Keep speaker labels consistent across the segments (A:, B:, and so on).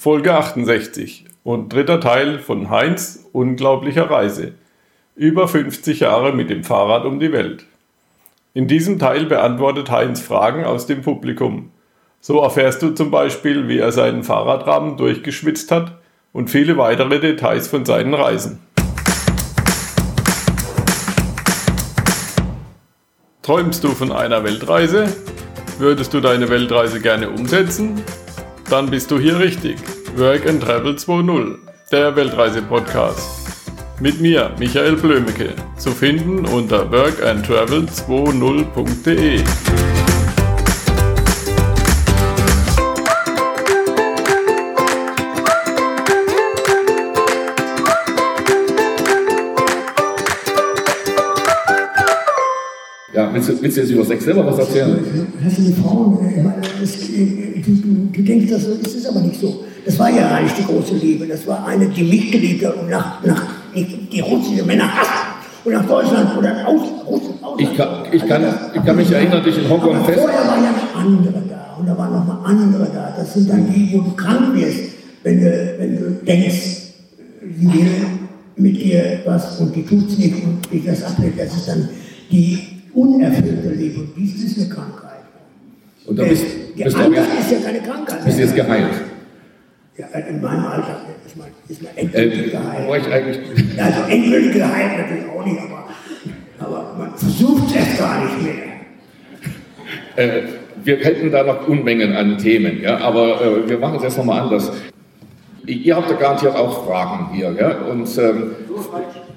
A: Folge 68 und dritter Teil von Heinz unglaublicher Reise. Über 50 Jahre mit dem Fahrrad um die Welt. In diesem Teil beantwortet Heinz Fragen aus dem Publikum. So erfährst du zum Beispiel, wie er seinen Fahrradrahmen durchgeschwitzt hat und viele weitere Details von seinen Reisen. Träumst du von einer Weltreise? Würdest du deine Weltreise gerne umsetzen? Dann bist du hier richtig. Work and Travel 2.0, der Weltreise-Podcast. Mit mir, Michael Blömecke, zu finden unter workandtravel20.de.
B: Ja, willst du, willst du jetzt über Sex selber was erzählen?
C: Das sind die Frauen. Ich meine, das, du, du denkst, das ist aber nicht so. Das war ja eigentlich die große Liebe. Das war eine, die mich geliebt hat und nach, nach, die, die russische Männer hasst. Und nach Deutschland oder aus, Russland. Aus,
B: Ich kann, ich, kann, ich kann mich erinnern, dich in Hongkong
C: aber
B: fest.
C: vorher waren ja noch andere da. Und da waren noch mal andere da. Das sind dann die, wo du krank wirst, wenn du, wenn du denkst, sie will mit dir was und die tut's nicht und dich das ablehnt. Das ist dann die unerfüllte Liebe. Dies ist eine Krankheit.
B: Und da bist,
C: Der
B: bist, du,
C: andere
B: auch-
C: ist ja keine Krankheit.
B: bist du jetzt geheilt.
C: Ja, in meinem Alter ist man, ist man
B: Äh,
C: endgültig
B: wo
C: geheilt.
B: ich eigentlich,
C: Also endgültig geheilt natürlich auch nicht, aber, aber man versucht es gar nicht mehr.
B: äh, wir hätten da noch Unmengen an Themen, ja, aber äh, wir machen es jetzt nochmal anders. Ihr habt ja garantiert auch Fragen hier, ja, und ähm,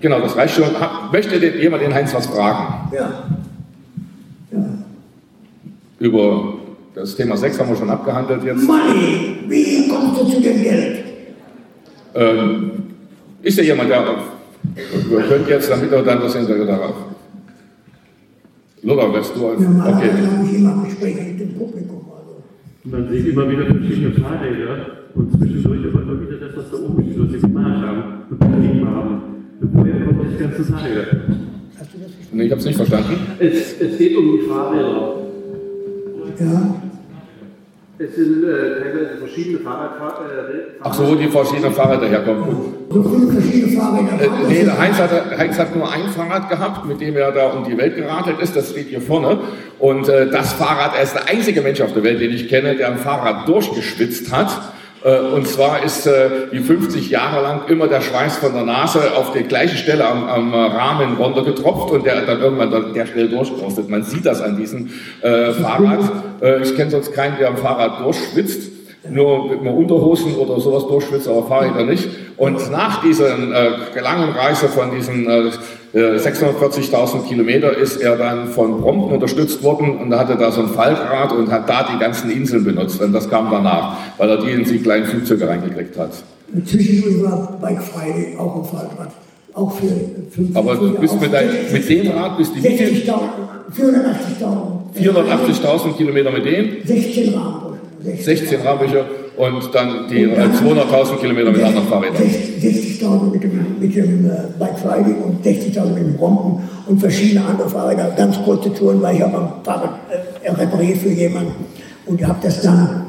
B: genau, das reicht schon. Ha- Möchte denn jemand den Heinz was fragen?
C: Ja. ja.
B: Über das Thema Sex haben wir schon abgehandelt jetzt.
C: Money, wie kommst du zu dem Geld?
B: Ähm, ist ja jemand, der wir können jetzt, damit er dann das Interview darauf. Lothar, wärst du.
C: Normalerweise
B: Okay.
C: habe ich immer Gespräche mit dem Publikum. Also.
D: Man sieht immer wieder verschiedene Fahrräder und zwischendurch aber immer wieder das, was da oben steht, was sie gemacht haben und betrieben haben. Woher kommt das ganze Teil?
C: Hast du das verstanden?
B: Nee, ich habe es nicht verstanden.
D: Es, es geht um die Fahrräder.
C: Ja.
D: Es sind äh, teilweise verschiedene Fahrradfahrer.
B: Ach so, wo die verschiedenen Fahrräder herkommen.
C: So viele verschiedene Fahrräder.
B: Äh, nee, der Heinz hat, Heinz hat nur ein Fahrrad gehabt, mit dem er da um die Welt geradelt ist. Das steht hier vorne. Und äh, das Fahrrad, er ist der einzige Mensch auf der Welt, den ich kenne, der ein Fahrrad durchgeschwitzt hat. Äh, und zwar ist äh, wie 50 Jahre lang immer der Schweiß von der Nase auf die gleiche Stelle am, am Rahmen runtergetropft und der dann irgendwann dann der schnell durchgerostet. Man sieht das an diesem äh, Fahrrad. Äh, ich kenne sonst keinen, der am Fahrrad durchschwitzt nur mit einer Unterhosen oder sowas durchschwitzt, aber Fahrräder nicht. Und nach dieser äh, langen Reise von diesen äh, äh, 640.000 Kilometer ist er dann von Brompton unterstützt worden und hatte da so ein Faltrad und hat da die ganzen Inseln benutzt. Und das kam danach, weil er die in die kleinen Flugzeuge reingekriegt hat.
C: Zwischendurch war Bike Friday auch ein Fahrrad. Auch für 50
B: Aber du bist mit, dein, mit dem Rad, bist du wie viel?
C: 60.000, 480.000.
B: 480.000 Kilometer mit dem,
C: 16 Rahmenbuschen.
B: 16 Rahmenbücher und dann die äh, 200.000 Kilometer mit anderen Fahrrädern.
C: 60.000 mit dem, mit dem äh, Bike Friday und 60.000 mit dem Rompen und verschiedene andere Fahrräder. Ganz kurze Touren, weil ich habe ein Fahrrad äh, repariert für jemanden und habe das dann,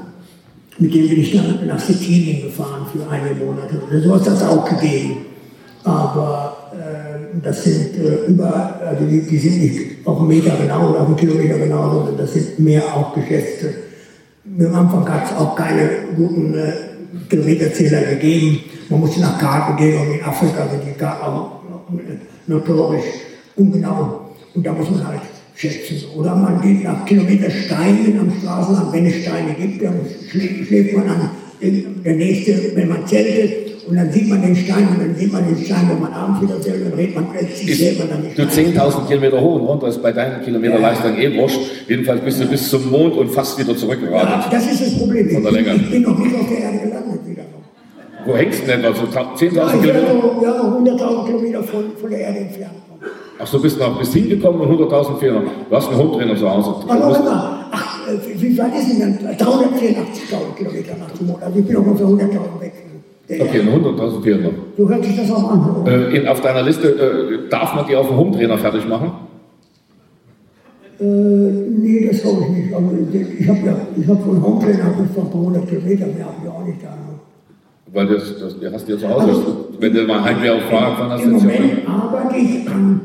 C: mit dem bin ich dann nach Sizilien gefahren für einige Monate. Und so hat das auch gegeben. Aber äh, das sind äh, über, also die, die sind nicht auf einen Meter genau oder auf einen Kilometer genau, sondern das sind mehr auch Geschäfte. Am Anfang hat es auch keine guten äh, Kilometerzähler gegeben. Man musste nach Karten gehen und in Afrika sind die Karten auch notorisch ungenau. Und da muss man halt schätzen. Oder man geht nach Kilometersteinen am Straßenrand, wenn es Steine gibt, dann schlä- schläft man an der nächste, wenn man zeltet, und dann sieht man den Stein und dann sieht man den Stein, wenn man abends wieder zeltet, dann redet man plötzlich, man dann den
B: Du
C: Stein.
B: 10.000 Kilometer hoch und runter ist bei deinen Kilometerleistungen eh wurscht. Jedenfalls bist du bis zum Mond und fast wieder
C: Ja,
B: zurückgeradet.
C: das ist das Problem. Ich, ich bin noch nicht auf der Erde gelandet wieder.
B: Wo hängst du denn etwa? So 10.000
C: Ja,
B: Kilometer?
C: so, ja, 100.000 Kilometer von, von der Erde entfernt.
B: Ach, du bist noch bis hingekommen und 100.000 Fehler. Du hast einen zu Hause. Du
C: Aber
B: musst-
C: warte mal, ach, wie weit ist denn dann? 384.000 Kilometer nach dem Mond. Also ich bin auch ungefähr 100.000 weg. von
B: Okay,
C: Erde.
B: eine 100.000 Fehler.
C: So hört sich das auch an.
B: Äh, in, auf deiner Liste äh, darf man die auf dem Hometrainer fertig machen?
C: Äh, nee, das glaube ich nicht. Also ich habe ja, ich habe von Hometrainer noch ein paar hundert Kilometer mehr, habe ich auch nicht da.
B: Weil das, das, du hast ja zu Hause, also, wenn du mal Heimweh auf Fahrrad fahren hast.
C: Im Moment arbeite ich an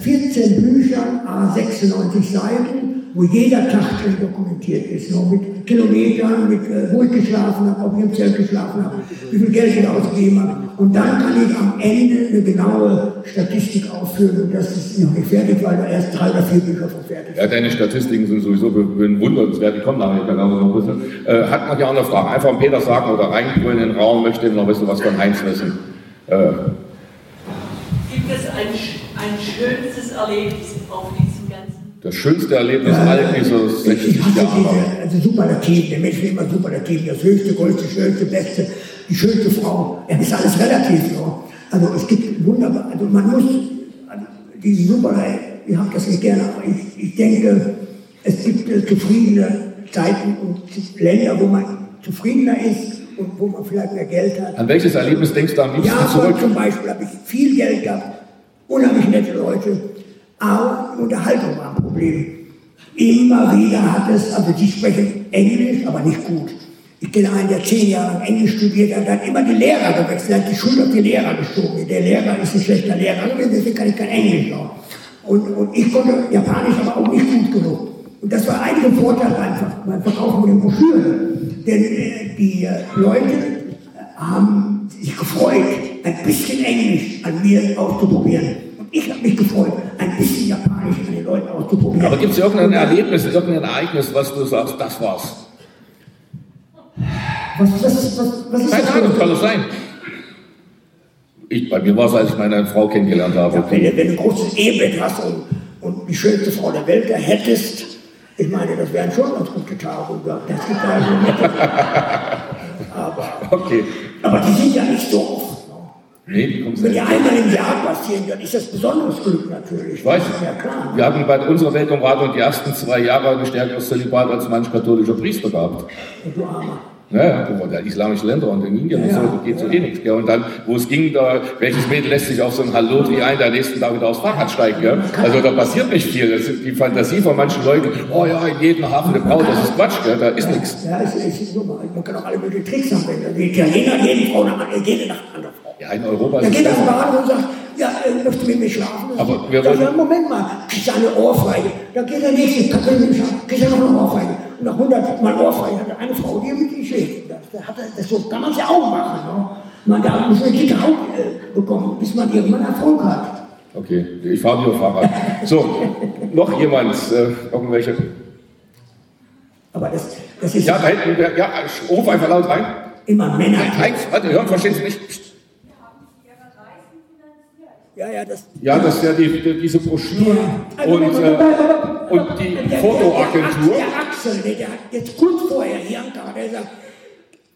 C: 14 Büchern, 96 Seiten wo jeder Tag drin dokumentiert ist, noch mit Kilometern, mit äh, wo ich geschlafen habe, ob ich im Zelt geschlafen habe, wie viel Geld ich ausgegeben habe. Und dann kann ich am Ende eine genaue Statistik aufführen und das ist noch nicht fertig, weil da erst drei oder vier Bücher von fertig
B: sind. Ja, deine Statistiken sind sowieso bewundernswert, die kommen nachher noch ein bisschen. Äh, hat man ja auch eine Frage, einfach an Peter sagen oder reingrünen in den Raum, möchte noch ein bisschen was von Heinz wissen. Äh.
E: Gibt es ein, ein schönstes Erlebnis auf diesem
B: das schönste Erlebnis ja, all dieses 60 Jahre.
C: Diese, also Superlativ, der Mensch will immer Superlativ, das höchste, größte, schönste, beste, die schönste Frau. Ja, das ist alles relativ. So. Also es gibt wunderbar, also man muss, also diese Superlativ, ich habe das nicht gerne, aber ich, ich denke, es gibt äh, zufriedene Zeiten und Länder, wo man zufriedener ist und wo man vielleicht mehr Geld hat.
B: An welches Erlebnis denkst du am liebsten
C: ja, zurück? zum Beispiel habe ich viel Geld gehabt, unheimlich nette Leute, aber Unterhaltung war ein Problem. Immer wieder hat es, also die sprechen Englisch, aber nicht gut. Ich kenne einen, der zehn Jahre Englisch studiert hat, hat immer die Lehrer gewechselt, hat die Schule auf die Lehrer geschoben. Der Lehrer ist ein schlechter Lehrer, deswegen kann ich kein Englisch noch. Und, und ich konnte Japanisch aber auch nicht gut genug. Und das war einige Vorteile einfach beim Verkaufen von den Broschüren. Denn äh, die äh, Leute haben sich gefreut, ein bisschen Englisch an mir auszuprobieren. Ich habe mich gefreut, ein bisschen Japanisch an den Leuten auszuprobieren.
B: Aber gibt es irgendein Erlebnis, irgendein Ereignis, was du sagst, das war's?
C: Was, was, was, was ist
B: Keine
C: das?
B: Ahnung, kann es sein. Ich, bei mir war es, als ich meine Frau kennengelernt habe.
C: Ja, wenn, du, wenn du ein großes Ehebett hast und, und die schönste Frau der Welt da hättest, ich meine, das wären schon ganz gute Tage. Das gibt also aber, okay. aber die sind ja nicht so oft.
B: Nee, die
C: Wenn ja einmal im Jahr passieren, dann ist das besonderes Glück natürlich.
B: Ich weiß. Ja, klar. Wir hatten bei unserer Welt um Rat und die ersten zwei Jahre gestärktes Zölibat als manch katholischer Priester gehabt.
C: Und du Armer.
B: Ja, der islamische Länder und in Indien ja, und so, da geht so eh nichts. Gell? Und dann, wo es ging, da, welches Mädel lässt sich auf so ein Hallotri ein, der nächsten Tag wieder aufs Fahrrad steigen. Gell? Also da passiert nicht viel. Das ist die Fantasie von manchen Leuten, oh ja, in jedem Hafen eine Braut, das ist Quatsch, gell? da ist nichts.
C: Ja, es ist super. Man kann auch alle möglichen Tricks anwenden. Die Italiener, jede Frau nach, jede Nacht andere Frau.
B: Ja, in Europa
C: ist Da geht das Bad und sagt, ja, äh, möchtest du mit mir schlafen?
B: Aber wir
C: wollen... Sagt, Moment mal, kriegst du eine Ohrfeige. Da geht der nächste, kann mit mir schlafen, kriegst du noch eine Ohrfeige. Und nach 100 Mal Ohrfeige hat er eine Frau, die mit ihm schläft. Das, das, so kann man es ja auch machen. Ne? Man darf muss eine dicke Haut äh, bekommen, bis man irgendwann Erfolg hat.
B: Okay, ich fahre nur Fahrrad. So, noch jemand, äh, irgendwelche.
C: Aber das, das ist.
B: Ja, da hinten, ja, ruf einfach laut rein.
C: Immer Männer.
B: Nein, warte, hören, verstehen Sie nicht.
C: Ja, ja, das,
B: ja, das ist ja die, die, diese Broschüren ja. und, äh, und die Fotoagentur.
C: Der, der Axel, der, der hat jetzt kurz vorher hier ankam, der sagt,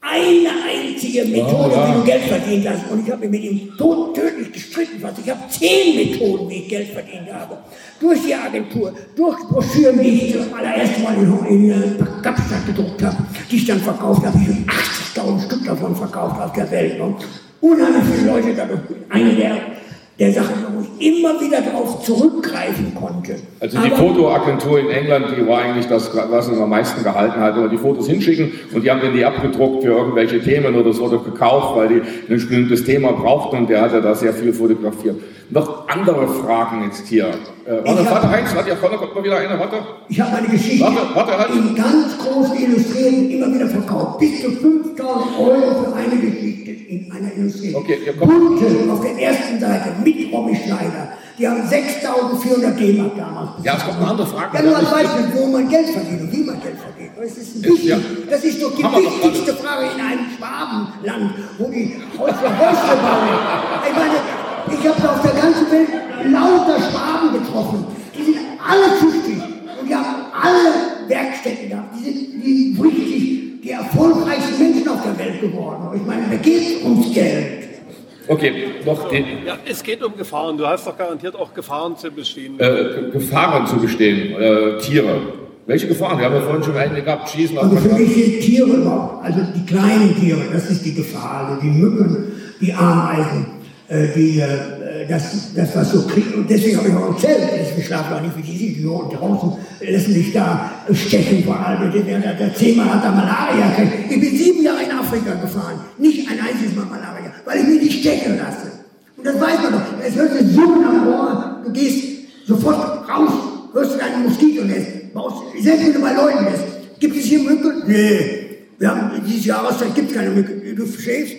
C: eine einzige Methode, oh, ja. wie du Geld verdient hast. Und ich habe mit ihm tot, tödlich gestritten. Was. Ich habe zehn Methoden, wie ich Geld verdient habe. Durch die Agentur, durch Broschüren, die ich zum allerersten Mal in, in, in Kapstadt gedruckt habe, die ich dann verkauft habe. Ich habe 80.000 Stück davon verkauft auf der Welt. Und unheimlich viele Leute dadurch. Eine der der Sache, wo ich immer wieder darauf zurückgreifen konnte.
B: Also die Aber Fotoagentur in England, die war eigentlich das, was uns am meisten gehalten hat, immer die Fotos hinschicken und die haben dann die abgedruckt für irgendwelche Themen oder es wurde gekauft, weil die ein bestimmtes Thema brauchten und der hatte da sehr viel fotografiert. Noch andere Fragen jetzt hier. Äh, warte, warte, Heinz, warte, vorne kommt mal wieder eine, warte.
C: Ich habe meine Geschichte
B: warte, warte, halt.
C: in ganz großen Illustrierten immer wieder verkauft. Bis zu 5000 Euro für eine Geschichte in einer Illustrierung.
B: Okay, ja,
C: Bunte auf der ersten Seite mit Romy Schneider. Die haben 6400 D-Mark damals.
B: Ja, es kommt eine andere Frage.
C: Ja, nur als Beispiel, wo man Geld verdient und wie man Geld verdient. Das ist, wichtig. Ja. das ist doch die wichtigste Frage in einem Schwabenland, wo die Häusler Häusle bauen. Ich meine, ich habe auf der ganzen Welt lauter Schwaben getroffen.
B: Okay, noch den.
F: Ja, es geht um Gefahren. Du hast doch garantiert auch Gefahren zu bestehen.
B: Äh, Gefahren zu bestehen, äh, Tiere. Welche Gefahren? Wir haben ja vorhin schon eine gehabt, Schießen
C: auf Also für mich sind Tiere überhaupt, also die kleinen Tiere, das ist die Gefahr. Also die Mücken, die Ameisen, äh, die, äh, das, das war so Krieg. Und deswegen habe ich auch ein Zelt. Deswegen schlafen auch nicht wie diese Idioten draußen, lassen sich da stechen vor allem. Der, der, der Zehmer hat da Malaria gekriegt. Ich bin sieben Jahre in Afrika gefahren. Nicht ein einziges Mal Malaria, weil ich mich nicht stechen lasse. Und das weiß man doch. Es hört sich Summen am Ohr. Du gehst sofort raus, hörst du deinen Moskitonetz. Selbst wenn du bei Leuten bist. Gibt es hier Mücken? Nee. Wir haben diese Jahreszeit gibt es keine Mücke. Du schläfst,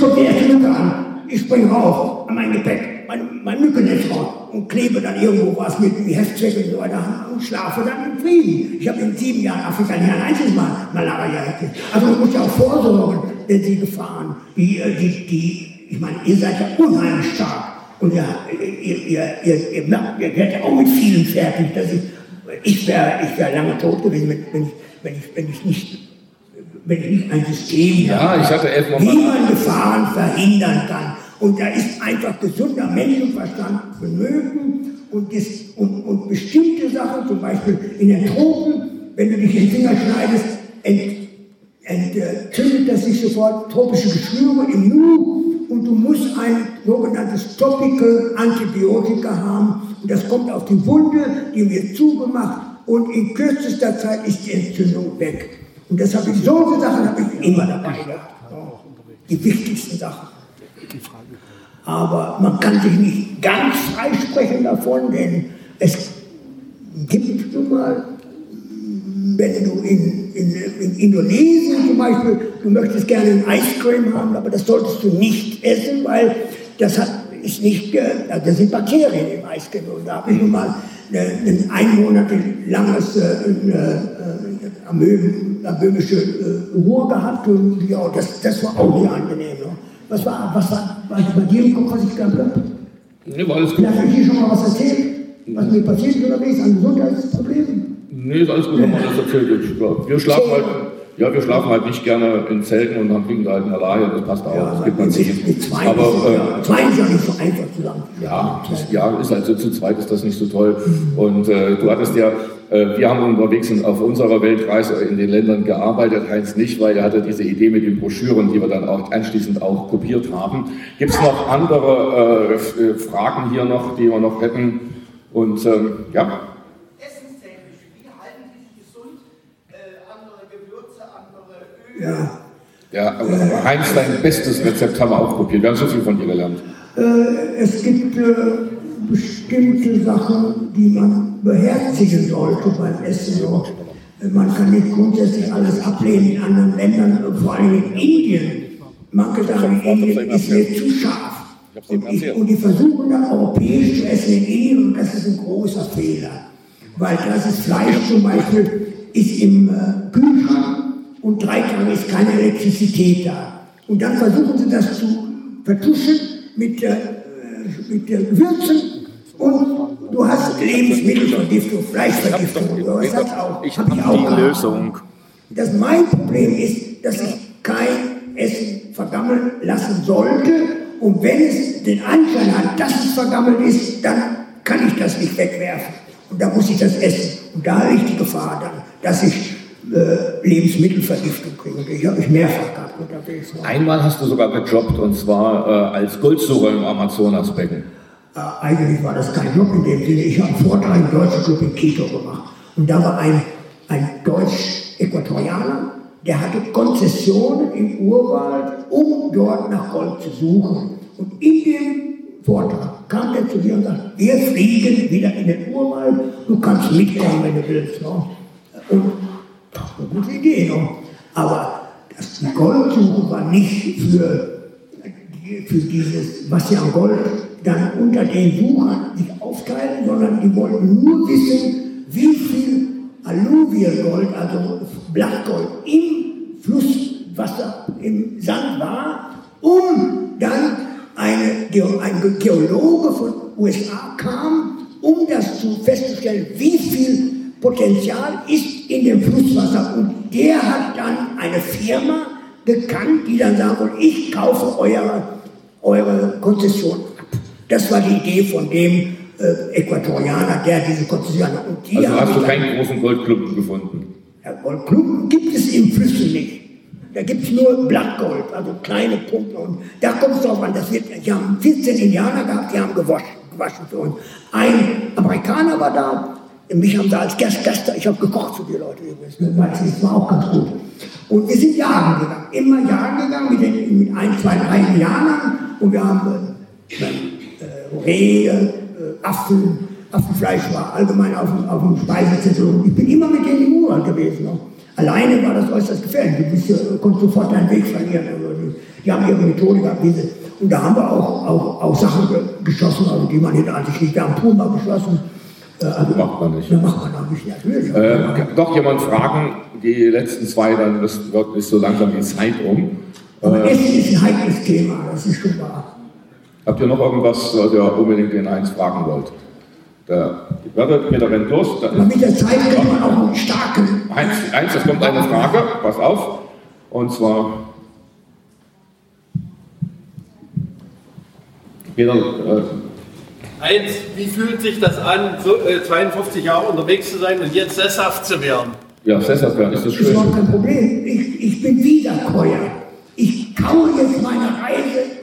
C: kommt die erste Mücke an. Ich springe rauf an mein Gepäck, mein, mein Mückennetz und klebe dann irgendwo was mit wie Heftzweck und so weiter und schlafe dann im Frieden. Ich habe in sieben Jahren Afrika nicht ein einziges Mal Malaria gekriegt. Also man muss ja auch vorsorgen, wenn Sie Gefahren, die, äh, die, die, ich meine, ihr seid ja unheimlich stark. Und ihr, ihr, ihr, ihr, ihr, merkt, ihr werdet ja auch mit vielen fertig. Dass ich ich wäre ich wär lange tot gewesen, wenn, ich, wenn, ich, wenn ich nicht wenn ich nicht ein System
B: ja,
C: habe,
B: ich hatte elf
C: wie man Gefahren verhindern kann. Und da ist einfach gesunder Menschenverstand vonnöten und, das, und, und bestimmte Sachen, zum Beispiel in den Tropen, wenn du dich den Finger schneidest, ent, entzündet das sich sofort tropische Geschwüre im Nu und du musst ein sogenanntes Topical Antibiotika haben und das kommt auf die Wunde, die wird zugemacht und in kürzester Zeit ist die Entzündung weg. Und deshalb ich solche Sachen habe ich immer dabei gehabt. Die wichtigsten Sachen. Aber man kann sich nicht ganz freisprechen davon, denn es gibt nun mal, wenn du in, in, in Indonesien zum Beispiel, du möchtest gerne ein Cream haben, aber das solltest du nicht essen, weil das hat, ist nicht, also das sind Bakterien im Eiscreme. Und da habe ich nun mal ein einmonatelanges äh, äh, amöbische äh, Ruhe gehabt und ja, das, das war auch nicht angenehm. Ne? Was war, was war, war bei dir im Kopf, was ich gehabt habe?
B: Nee, war alles gut.
C: Darf ich dir schon mal was erzählen? Was mir passiert ist unterwegs an Gesundheitsproblemen?
B: Nee, ist alles gut, haben wir alles erzählt. Wir schlafen halt ja, wir schlafen halt nicht gerne in Zelten und dann kriegen wir halt Malaria, das passt auch.
C: Ja,
B: das gibt man sich.
C: Mit zwei, aber, äh, zwei ist ja nicht so einfach zusammen.
B: Ja, ja, ist halt so, zu zweit ist das nicht so toll. Und äh, du hattest ja, wir haben unterwegs auf unserer Weltreise in den Ländern gearbeitet, Heinz nicht, weil er hatte diese Idee mit den Broschüren, die wir dann auch anschließend auch kopiert haben. Gibt es noch andere äh, Fragen hier noch, die wir noch hätten? Und ähm, ja.
C: Ja.
B: Ja, aber Heinz, dein bestes Rezept haben wir auch probiert. Wir haben so viel von dir gelernt.
C: Äh, es gibt äh, bestimmte Sachen, die man beherzigen sollte beim Essen. Man kann nicht grundsätzlich alles ablehnen in anderen Ländern, vor allem in Indien. Manche sagen, Indien ist mir zu scharf. Und, ich, und die versuchen dann europäisch zu essen in Indien und das ist ein großer Fehler. Weil das ist Fleisch zum Beispiel, ist im äh, Kühlschrank und drei Tage ist keine Elektrizität da. Und dann versuchen sie das zu vertuschen mit, äh, mit äh, Gewürzen und du hast Lebensmittelvergiftung, Fleischvergiftung.
G: Ich habe
C: das auch.
G: ich hab die Lösung.
C: Das mein Problem ist, dass ich kein Essen vergammeln lassen sollte. Und wenn es den Anschein hat, dass es vergammelt ist, dann kann ich das nicht wegwerfen. Und da muss ich das essen. Und da liegt die Gefahr dann, dass ich äh, Lebensmittelvergiftung kriegen. Und ich habe mich mehrfach gehabt unterwegs.
B: Einmal hast du sogar gejobbt und zwar äh, als Goldsucher im Amazonasbecken.
C: Äh, eigentlich war das kein Job in dem Sinne. Ich habe einen Vortrag im deutschen Club in Quito gemacht. Und da war ein, ein Deutsch-Äquatorianer, der hatte Konzessionen im Urwald, um dort nach Gold zu suchen. Und in dem Vortrag kam er zu mir und sagte, wir fliegen wieder in den Urwald, du kannst mitkommen, wenn du willst. Ne? Und eine gute Idee. Ne? Aber das, Goldsuche war nicht für, für dieses, was sie an Gold dann unter den Suchern sich aufteilen, sondern die wollten nur wissen, wie viel Alluvialgold, also Blattgold, im Flusswasser, im Sand war, um dann eine, ein Geologe von USA kam, um das zu festzustellen, wie viel Potenzial ist in dem Flusswasser. Und der hat dann eine Firma gekannt, die dann sagt, ich kaufe eure, eure Konzession. Das war die Idee von dem äh, Äquatorianer, der diese Konzession hat. Und die
B: also hast du keinen großen Goldklumpen gefunden?
C: Ja, Goldklumpen gibt es im Flüssen nicht. Da gibt es nur Blattgold, also kleine Punkte. Und da kommt es drauf an, das wird, die haben 14 Indianer gehabt, die haben gewaschen, gewaschen für uns. Ein Amerikaner war da, mich haben sie als Gast, Gast ich habe gekocht für die Leute übrigens, das war auch ganz gut. Und wir sind jagen gegangen, immer jagen gegangen mit, den, mit ein, zwei, drei Indianern und wir haben äh, äh, Rehe, äh, Affen, Affenfleisch war allgemein auf, auf dem Speisezettel. Ich bin immer mit denen im Urwald gewesen. Noch. Alleine war das äußerst gefährlich. Du bist, äh, konntest sofort deinen Weg verlieren. Also die, die, haben ihre Methode gehabt. Diese, und da haben wir auch, auch, auch Sachen geschossen, also die man hinter sich nicht. Wir haben Puma geschossen.
B: Äh, also, macht man nicht.
C: Das macht man auch nicht, natürlich.
B: Äh, doch jemand fragen, die letzten zwei, dann das wird nicht so langsam die Zeit um.
C: Aber äh, Essen ist ein heikles Thema, das ist schon wahr.
B: Habt ihr noch irgendwas, was ihr unbedingt den Heinz fragen wollt? Da wird wieder rennt los.
C: Da Aber mit der Zeit kriegt man auch einen starken.
B: Heinz, Heinz, es kommt eine Frage, pass auf. Und zwar.
F: Peter, äh, Heinz, wie fühlt sich das an, so, äh, 52 Jahre unterwegs zu sein und jetzt sesshaft zu werden?
B: Ja, sesshaft werden ist das schön.
C: Das ist überhaupt kein Problem. Ich, ich bin Wiederkäuer. Ich kaue jetzt meine Reise,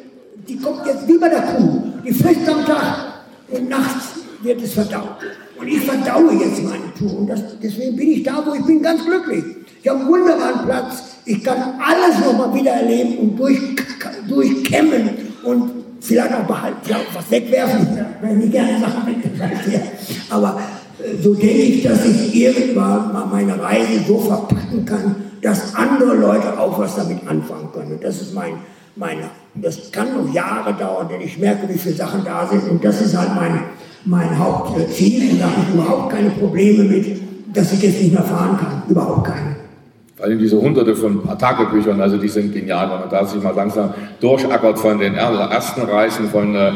C: die kommt jetzt wie bei der Kuh. Die frisst am Tag und nachts wird es verdaut. Und ich verdaue jetzt meine Tour. Und das, deswegen bin ich da, wo ich bin, ganz glücklich. Ich habe einen wunderbaren Platz. Ich kann alles nochmal wieder erleben und durch, durchkämmen und vielleicht auch behalten, vielleicht auch was wegwerfen. Wenn ich gerne Sachen wegwerfen. Aber äh, so denke ich, dass ich irgendwann mal meine Reise so verpacken kann, dass andere Leute auch was damit anfangen können. Und das ist mein, meine, das kann noch Jahre dauern, denn ich merke, wie viele Sachen da sind. Und das ist halt mein, mein Hauptziel. Und da habe ich überhaupt keine Probleme mit, dass ich jetzt nicht mehr fahren kann. Überhaupt keine.
B: Vor allem diese hunderte von Tagebüchern, also die sind genial, wenn man da sich mal langsam durchackert von den ersten Reisen von äh,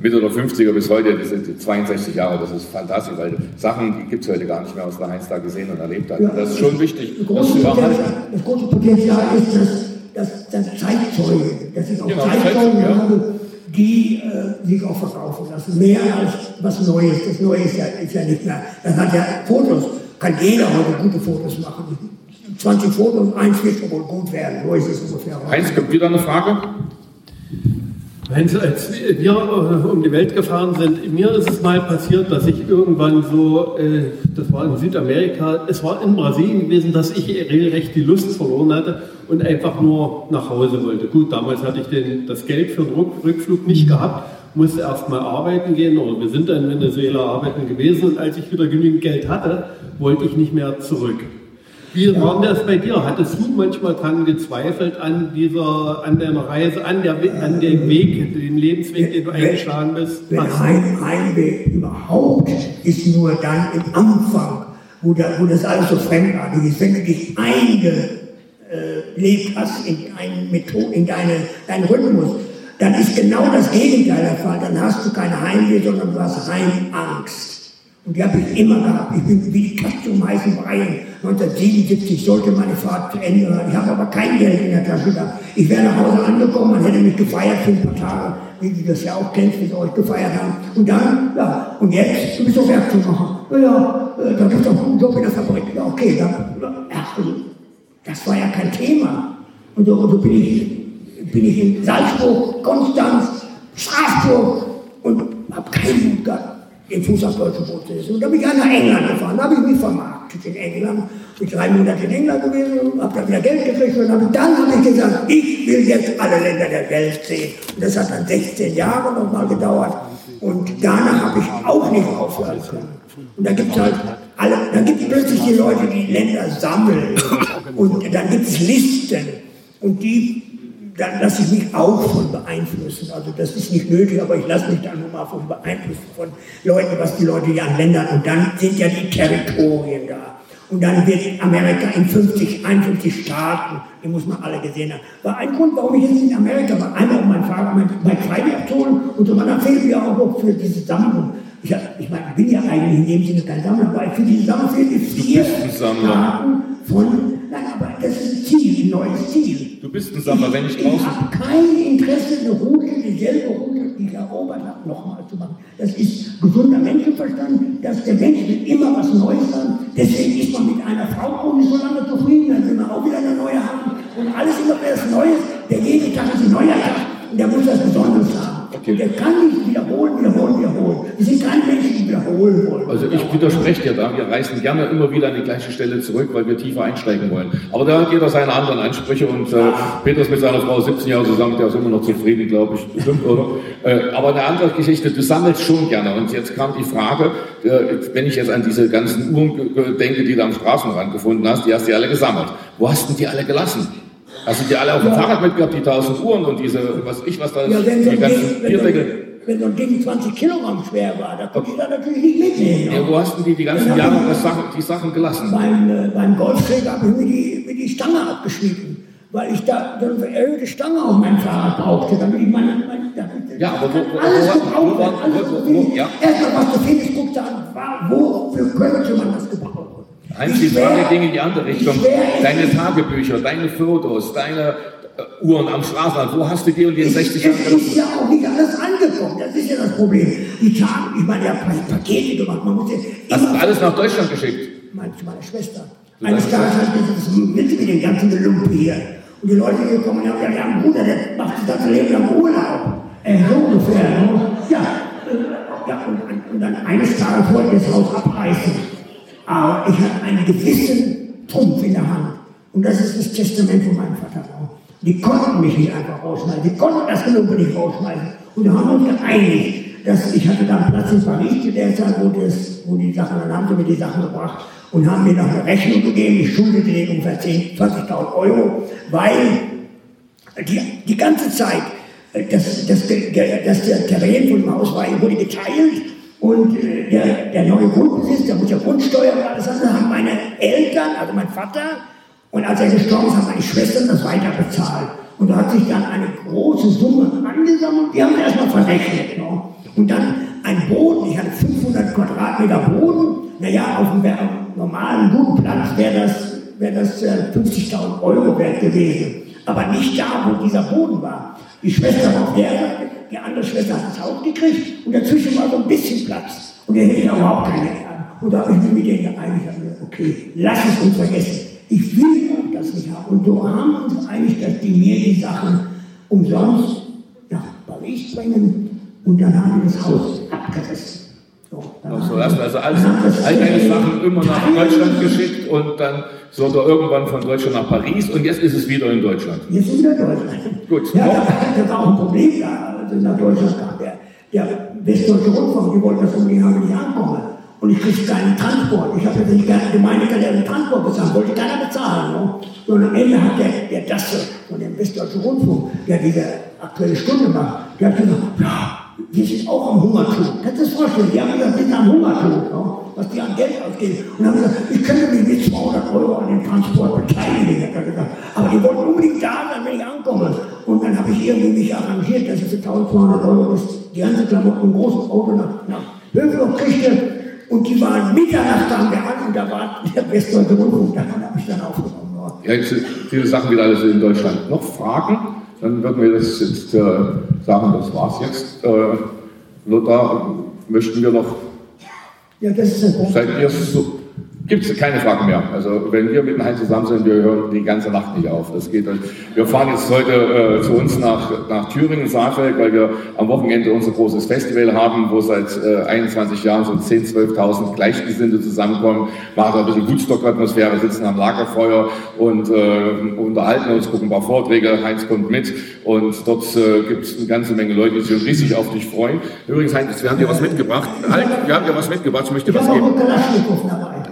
B: Mitte der 50er bis heute, das sind 62 Jahre, das ist fantastisch, weil Sachen, die gibt es heute gar nicht mehr, was der Heinz da gesehen und erlebt hat. Ja, das ist schon wichtig.
C: Das große, Potenzial, das große Potenzial ist, dass, dass, dass Zeitzeugen, dass ich auch genau, Zeitzeugen ja. habe, die äh, sich auch verkaufen lassen. Mehr als was Neues. Das Neue ist ja, ist ja nicht mehr. Das hat ja Fotos. Kann jeder heute gute Fotos machen. 20 Fotos, eins wird wohl gut werden. So ist es ungefähr.
B: Heinz, kommt wieder eine Frage?
F: Heinz, als wir äh, um die Welt gefahren sind, mir ist es mal passiert, dass ich irgendwann so, äh, das war in Südamerika, es war in Brasilien gewesen, dass ich regelrecht die Lust verloren hatte und einfach nur nach Hause wollte. Gut, damals hatte ich den, das Geld für den Rückflug nicht gehabt, musste erst mal arbeiten gehen oder wir sind dann in Venezuela arbeiten gewesen und als ich wieder genügend Geld hatte, wollte ich nicht mehr zurück. Wie war das bei dir? Hattest du manchmal daran gezweifelt an dieser, an deiner Reise, an, der, an dem Weg, dem Lebensweg, den du eingeschlagen bist?
C: Wenn ein Heimweg überhaupt ist nur dann im Anfang, wo, da, wo das alles so fremdartig ist, wenn du dich eingelebt hast in, einen Methode, in deine, deinen Rhythmus, dann ist genau das Gegenteil der Fall. Dann hast du keine Heimweh, sondern du hast Heimangst. Und die habe ich immer gehabt. Ich bin wie die Katze um heißen Brei. 1977 sollte meine Fahrt zu Ende sein. Ich habe aber kein Geld in der Tasche gehabt. Ich wäre nach Hause angekommen, man hätte mich gefeiert für ein paar Tage, wie du das ja auch kennst, sie euch gefeiert haben. Und dann, ja, und jetzt, du bist doch Werkzeugmacher. Ja, ja, äh, da gibt es doch einen Job in der Fabrik. Ja, okay, dann, ja, also, das war ja kein Thema. Und so, so bin, ich, bin ich in Salzburg, Konstanz, Straßburg und habe keinen Mut gehabt den Fuß auf deutschen Boden zu setzen. Und da bin ich nach England gefahren, da habe ich mich vermarktet in England. Bin drei Monate in England gewesen, habe da wieder Geld gekriegt und hab, dann habe ich gesagt, ich will jetzt alle Länder der Welt sehen. Und das hat dann 16 Jahre nochmal gedauert. Und danach habe ich auch nicht aufhören können. Und da gibt es halt alle, dann gibt es plötzlich die Leute, die Länder sammeln. Und dann gibt es Listen. Und die dann lasse ich mich auch von beeinflussen. Also das ist nicht nötig, aber ich lasse mich dann nur mal von beeinflussen von Leuten, was die Leute hier an Ländern. Und dann sind ja die Territorien da. Und dann wird Amerika in 50, 51 Staaten, die muss man alle gesehen haben. War ein Grund, warum ich jetzt in Amerika war. Einmal, um meinen Vater mein, mein Freiwillig abzuholen und zum anderen fehlt mir auch noch für diese Sammlung. Ich, ich meine, ich bin ja eigentlich in dem Sinne kein Sammler, aber für diese Sammlung fehlen vier Staaten von Nein, aber das ist ein Ziel, ein neues Ziel.
B: Du bist ein Sammler, wenn ich draußen...
C: Ich habe kein Interesse, eine Route, dieselbe Route, die ich erobert habe, nochmal zu machen. Das ist gesunder Menschenverstand, dass der Mensch will immer was Neues haben. Deswegen ist man mit einer Frau auch nicht so lange zufrieden, dann will man auch wieder eine neue haben. Neues, der jede Tag ist ein neuer Tag und der muss was Besonderes haben. Und der kann nicht wiederholen, wiederholen wollen.
B: Also ich widerspreche dir da, wir reißen gerne immer wieder an die gleiche Stelle zurück, weil wir tiefer einsteigen wollen. Aber da hat jeder seine anderen Ansprüche und äh, Peter ist mit seiner Frau 17 Jahre zusammen, der ist immer noch zufrieden, glaube ich, bestimmt, oder? Äh, aber eine andere Geschichte, du sammelst schon gerne und jetzt kam die Frage, äh, wenn ich jetzt an diese ganzen Uhren denke, die du am Straßenrand gefunden hast, die hast du ja alle gesammelt. Wo hast du die alle gelassen? Hast du die alle auf dem Fahrrad mitgehabt, die 1000 Uhren und diese, was ich, was da ist,
C: Ja,
B: die ganzen Bierdeckel?
C: Wenn so ein Ding 20 Kilogramm schwer war, da konnte ich da natürlich nicht mitnehmen.
B: Ja, wo hast du die die ganzen Jahre
C: ich-
B: das Sachen, die Sachen gelassen?
C: Beim, äh, beim Golfschläger habe ich mir die, mir die Stange abgeschnitten, weil ich da so eine erhöhte Stange auf meinem Fahrrad brauchte, damit ich meine, meine damit
B: Ja, aber wo- wo-
C: alles
B: wo-
C: gebraucht
B: wo- wo- wo-
C: viel.
B: wo- ja.
C: Erstmal was du findest, guckst du an, wa- wofür könnte man das
B: die Frage
C: schwer-
B: ging in die andere Richtung. Deine Tagebücher, deine Fotos, deine äh, Uhren am Straßenrand, wo hast du die und die in
C: Es
B: 60
C: es
B: Jahren
C: ist
B: gelassen?
C: ja auch nicht alles angekommen, das ist ja das Problem. Die Tage, ich meine, ich habe Pakete gemacht, man muss ja
B: Hast du
C: immer-
B: alles nach Deutschland geschickt?
C: meine, zu meiner Schwester. Eines Tages hat gesagt, du mit dem ganzen Gelumpe hier? Und die Leute hier kommen und haben gesagt, ja, Bruder, der macht das ganze Leben lang Urlaub. Äh, so ungefähr. Ne? Ja, ja und, und dann eines Tages wollte ich das Haus abreißen. Aber ich hatte einen gewissen Trumpf in der Hand. Und das ist das Testament von meinem Vater. Die konnten mich nicht einfach rausschmeißen. Die konnten das Gelumpe nicht rausschmeißen. Und haben uns geeinigt, dass ich hatte dann Platz in Paris zu der Zeit, wo, das, wo die Sachen, dann haben sie mir die Sachen gebracht und haben mir noch eine Rechnung gegeben, ich schuldete denen ungefähr 10, 20.000 Euro, weil die, die ganze Zeit, äh, das, das, der, das der Terrain von dem Haus war, wurde geteilt und äh, der, der neue Grundbesitz, der muss ja Grundsteuer und alles andere, haben meine Eltern, also mein Vater, und als er gestorben ist, haben meine Schwestern das weiter bezahlt. Und da hat sich dann eine große Summe angesammelt, die haben wir erstmal verrechnet. Ne? Und dann ein Boden, ich hatte 500 Quadratmeter Boden, naja, auf einem normalen, guten Platz wäre das, wär das äh, 50.000 Euro wert gewesen. Aber nicht da, wo dieser Boden war. Die Schwester war auf der Seite, die andere Schwester hat das Haus gekriegt und dazwischen war so ein bisschen Platz. Und der hätte überhaupt keine an. Und da habe ich mich mit denen geeinigt, okay, lass es uns vergessen. Ich will auch das nicht haben. Und so haben wir uns geeinigt, dass die mir die Sachen umsonst nach Paris bringen und dann haben wir das Haus abgerissen. So, dann
B: Also also alles,
C: das
B: all deine Sachen immer nach Deutschland geschickt und dann sogar irgendwann von Deutschland nach Paris und jetzt ist es wieder in Deutschland.
C: Jetzt sind wir in Deutschland.
B: Gut.
C: Ja, da, da war auch ein Problem da, als ich nach Deutschland kam. Der, der Westdeutsche Rundfunk, die wollten das unbedingt haben, wenn ich ankomme. Und ich kriegte keinen Transport. Ich habe jetzt nicht gerne gemeint, kann der den Transport bezahlen. Wollte keiner bezahlen. Ne? Und am Ende hat der, der Dasse von dem Westdeutschen Rundfunk, der diese aktuelle Stunde macht, der hat gesagt, ja, wir sind auch am Hungertod. Kannst du das vorstellen? Die haben gesagt, wir sind am Hungertod, ne? was die an Geld ausgeben. Und haben gesagt, ich könnte mich mit 200 Euro an dem Transport beteiligen, hat er gesagt. Aber die wollten unbedingt da sein, wenn ich ankomme. Und dann habe ich irgendwie mich arrangiert, dass für 1200 Euro das, die ganze Klamotten im großen Auto nach, nach Hövelhof kriegte. Und die waren Mitternacht kamen wir an und da war der Westdeutsche Rundfunk, davon habe ich dann aufgenommen. worden.
B: Ja, jetzt sind viele Sachen wieder alles in Deutschland. Noch Fragen? Dann würden wir das jetzt äh, sagen, das war's jetzt. Äh, Lothar, möchten wir noch,
C: Ja, das ist der Punkt.
B: seid ihr so, gibt es keine Fragen mehr. Also wenn wir mit dem Heinz zusammen sind, wir hören die ganze Nacht nicht auf. Das geht, wir fahren jetzt heute äh, zu uns nach, nach Thüringen, Saalfeld, weil wir am Wochenende unser großes Festival haben, wo seit äh, 21 Jahren so 10.000, 12.000 Gleichgesinnte zusammenkommen, machen ein bisschen Woodstock-Atmosphäre, sitzen am Lagerfeuer und äh, unterhalten uns, gucken ein paar Vorträge. Heinz kommt mit und dort äh, gibt es eine ganze Menge Leute, die sich riesig auf dich freuen. Übrigens, Heinz, wir haben dir was mitgebracht. Halt, wir haben dir was mitgebracht, ich möchte
C: Ich
B: was geben.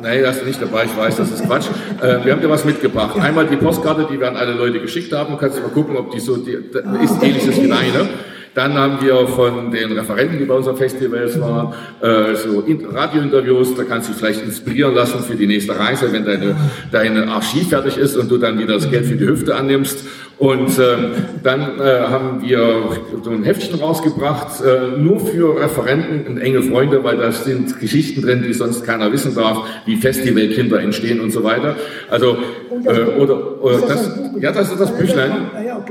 B: Nein, das ist nicht dabei, ich weiß, das ist Quatsch. Äh, wir haben dir was mitgebracht. Einmal die Postkarte, die wir an alle Leute geschickt haben. Kannst du mal gucken, ob die so die, ist ähnlich ist wie deine. Dann haben wir von den Referenten, die bei unseren Festivals waren, äh, so In- Radiointerviews. Da kannst du dich vielleicht inspirieren lassen für die nächste Reise, wenn deine, deine Archiv fertig ist und du dann wieder das Geld für die Hüfte annimmst. Und ähm, dann äh, haben wir so ein Heftchen rausgebracht, äh, nur für Referenten und enge Freunde, weil da sind Geschichten drin, die sonst keiner wissen darf, wie Festivalkinder entstehen und so weiter. Also äh, oder, oder
C: Ist das
B: ja, das ist das Büchlein.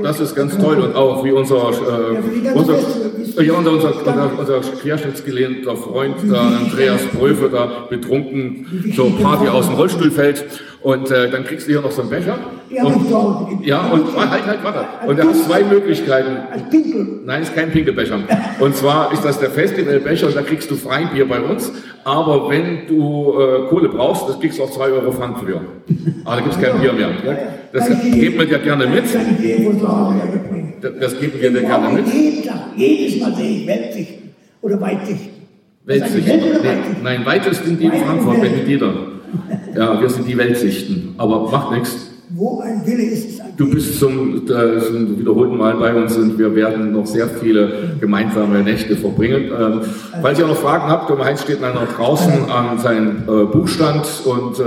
B: Das ist ganz toll und auch wie unser äh, unser,
C: Festival-
B: ja, unser, unser, unser, unser querschnittsgelehnter Freund, der Andreas Pröfe, da betrunken zur Party aus dem Rollstuhl fällt. Und äh, dann kriegst du hier noch so einen Becher.
C: Die Hause. Die-
B: Ja, und halt, halt, warte. Und du hast zwei Möglichkeiten.
C: Als Pinkel.
B: Nein, ist kein Pinkelbecher. Und zwar ist das der Festivalbecher und da kriegst du Freibier bei uns. Aber wenn du äh, Kohle brauchst, das kriegst du auch 2 Euro Pfand für. Aber da gibt es kein Bier mehr. Das
C: die-
B: geben wir dir gerne mit.
C: Ja.
B: Das geben wir dir gerne mit.
C: jeden Tag, jedes Mal sehe ich Weltsichten oder Weitsichten.
B: Weltsicht. Nein, weitest sind die in
C: und
B: Frankfurt, wenn jeder. Ja, wir sind die Weltsichten. Aber macht nichts.
C: Wo ein Wille ist, ist ein
B: Du bist zum, äh, zum wiederholten Mal bei uns und wir werden noch sehr viele gemeinsame Nächte verbringen. Ähm, falls ihr noch Fragen habt, der Heinz steht einer draußen an seinem äh, Buchstand und äh,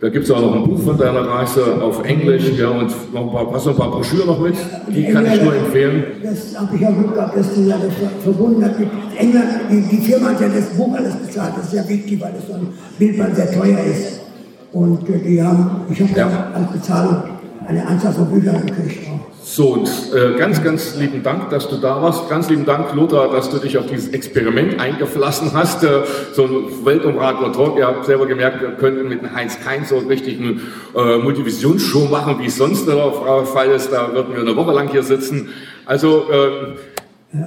B: da gibt es auch noch ein Buch von deiner Reise auf Englisch ja, und noch ein paar, hast du noch ein paar Broschüren noch mit? Die kann ich nur empfehlen.
C: Das habe ich ja Glück gehabt, dass du ja das verbunden hast mit England. Die, die Firma hat ja das Buch alles bezahlt. Das ist ja wichtig, weil das so ein Bildband sehr teuer ist. Und äh, die haben, ich habe
B: Ja.
C: als Bezahlung eine Anzahl von Büchern gekriegt.
B: So, und äh, ganz, ganz lieben Dank, dass du da warst. Ganz lieben Dank, Lothar, dass du dich auf dieses Experiment eingeflassen hast. Äh, so ein Weltumradler Talk. Ihr habt selber gemerkt, wir könnten mit dem Heinz kein so richtig eine äh, Multivisionsshow machen, wie es sonst der Fall ist. Da würden wir eine Woche lang hier sitzen. Also, äh,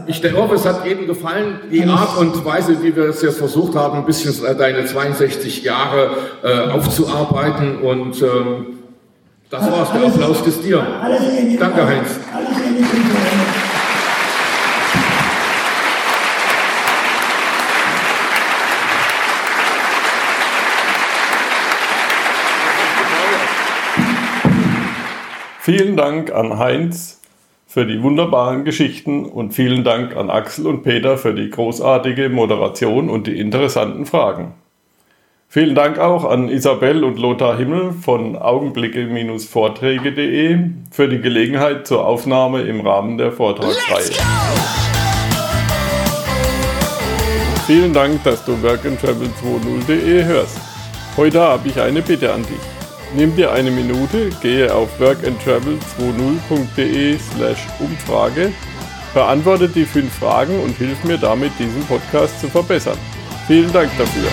B: ich hoffe, es hat jedem gefallen, die Art und Weise, wie wir es jetzt versucht haben, ein bisschen deine 62 Jahre äh, aufzuarbeiten. Und ähm, das war's. Der Applaus ist dir. Danke, Heinz.
A: Vielen Dank an Heinz für die wunderbaren Geschichten und vielen Dank an Axel und Peter für die großartige Moderation und die interessanten Fragen. Vielen Dank auch an Isabel und Lothar Himmel von augenblicke-vorträge.de für die Gelegenheit zur Aufnahme im Rahmen der Vortragsreihe. Vielen Dank, dass du workandtravel20.de hörst. Heute habe ich eine Bitte an dich. Nimm dir eine Minute, gehe auf workandtravel20.de slash Umfrage, beantworte die fünf Fragen und hilf mir damit, diesen Podcast zu verbessern. Vielen Dank dafür.